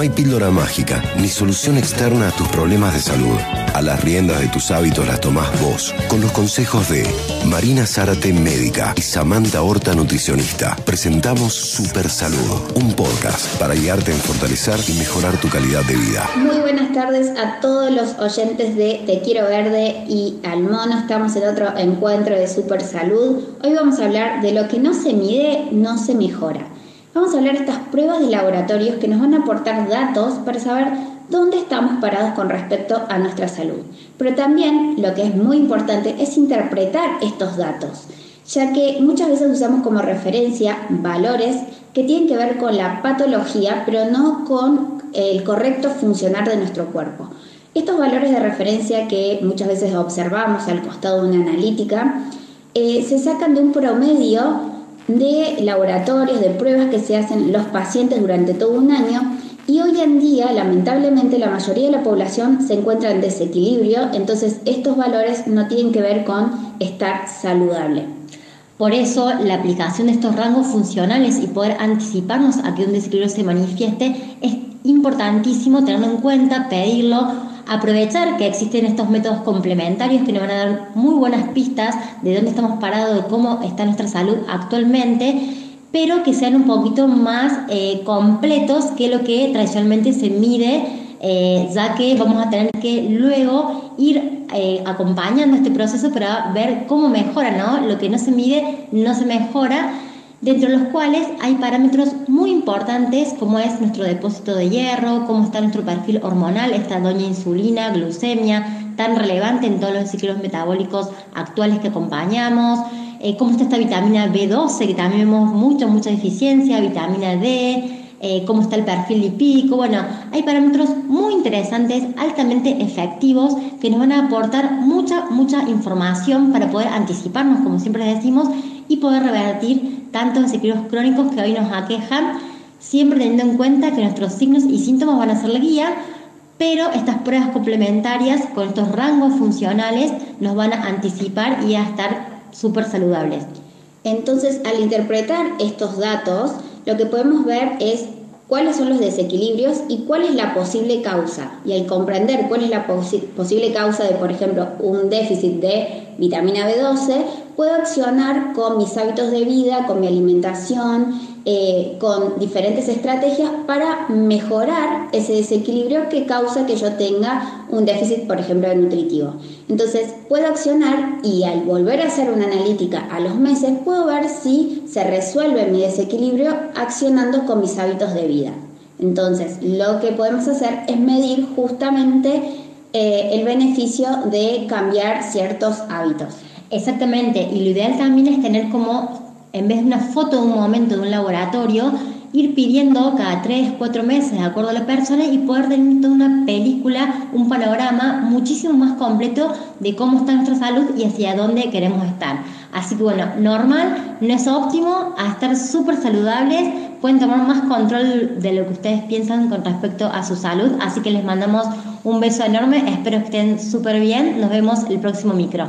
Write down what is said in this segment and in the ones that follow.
No hay píldora mágica ni solución externa a tus problemas de salud. A las riendas de tus hábitos las tomás vos, con los consejos de Marina Zárate, médica, y Samantha Horta, nutricionista. Presentamos Super Salud, un podcast para guiarte en fortalecer y mejorar tu calidad de vida. Muy buenas tardes a todos los oyentes de Te Quiero Verde y al Mono. Estamos en otro encuentro de Super Salud. Hoy vamos a hablar de lo que no se mide, no se mejora. Vamos a hablar de estas pruebas de laboratorios que nos van a aportar datos para saber dónde estamos parados con respecto a nuestra salud. Pero también lo que es muy importante es interpretar estos datos, ya que muchas veces usamos como referencia valores que tienen que ver con la patología, pero no con el correcto funcionar de nuestro cuerpo. Estos valores de referencia que muchas veces observamos al costado de una analítica eh, se sacan de un promedio de laboratorios, de pruebas que se hacen los pacientes durante todo un año y hoy en día, lamentablemente, la mayoría de la población se encuentra en desequilibrio, entonces estos valores no tienen que ver con estar saludable. Por eso, la aplicación de estos rangos funcionales y poder anticiparnos a que un desequilibrio se manifieste es importantísimo tenerlo en cuenta, pedirlo aprovechar que existen estos métodos complementarios que nos van a dar muy buenas pistas de dónde estamos parados, de cómo está nuestra salud actualmente, pero que sean un poquito más eh, completos que lo que tradicionalmente se mide, eh, ya que vamos a tener que luego ir eh, acompañando este proceso para ver cómo mejora, ¿no? Lo que no se mide no se mejora dentro de los cuales hay parámetros muy importantes como es nuestro depósito de hierro, cómo está nuestro perfil hormonal, esta doña insulina, glucemia, tan relevante en todos los ciclos metabólicos actuales que acompañamos, eh, cómo está esta vitamina B12, que también vemos mucha, mucha deficiencia, vitamina D, eh, cómo está el perfil lipídico. Bueno, hay parámetros muy interesantes, altamente efectivos, que nos van a aportar mucha, mucha información para poder anticiparnos, como siempre decimos, y poder revertir tantos desequilibrios crónicos que hoy nos aquejan, siempre teniendo en cuenta que nuestros signos y síntomas van a ser la guía, pero estas pruebas complementarias con estos rangos funcionales nos van a anticipar y a estar súper saludables. Entonces, al interpretar estos datos, lo que podemos ver es cuáles son los desequilibrios y cuál es la posible causa. Y al comprender cuál es la posible causa de, por ejemplo, un déficit de vitamina B12, puedo accionar con mis hábitos de vida, con mi alimentación, eh, con diferentes estrategias para mejorar ese desequilibrio que causa que yo tenga un déficit, por ejemplo, nutritivo. Entonces, puedo accionar y al volver a hacer una analítica a los meses, puedo ver si se resuelve mi desequilibrio accionando con mis hábitos de vida. Entonces, lo que podemos hacer es medir justamente eh, el beneficio de cambiar ciertos hábitos. Exactamente, y lo ideal también es tener como, en vez de una foto de un momento de un laboratorio, ir pidiendo cada 3, 4 meses, de acuerdo a la persona, y poder tener toda una película, un panorama muchísimo más completo de cómo está nuestra salud y hacia dónde queremos estar. Así que bueno, normal, no es óptimo, a estar súper saludables, pueden tomar más control de lo que ustedes piensan con respecto a su salud, así que les mandamos un beso enorme, espero que estén súper bien, nos vemos el próximo micro.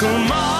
Calmar mi